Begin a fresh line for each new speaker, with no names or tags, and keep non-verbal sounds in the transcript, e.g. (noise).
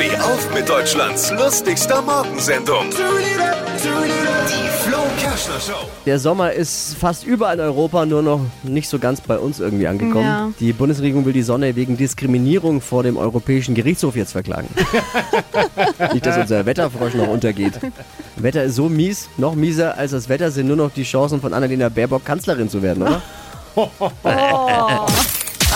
Steh auf mit Deutschlands lustigster Morgensendung. Die Flo Kerschner Show.
Der Sommer ist fast überall in Europa, nur noch nicht so ganz bei uns irgendwie angekommen.
Ja.
Die Bundesregierung will die Sonne wegen Diskriminierung vor dem Europäischen Gerichtshof jetzt verklagen. (laughs) nicht, dass unser Wetterfrosch noch untergeht. Wetter ist so mies, noch mieser als das Wetter sind nur noch die Chancen von Annalena Baerbock Kanzlerin zu werden, oder? (laughs)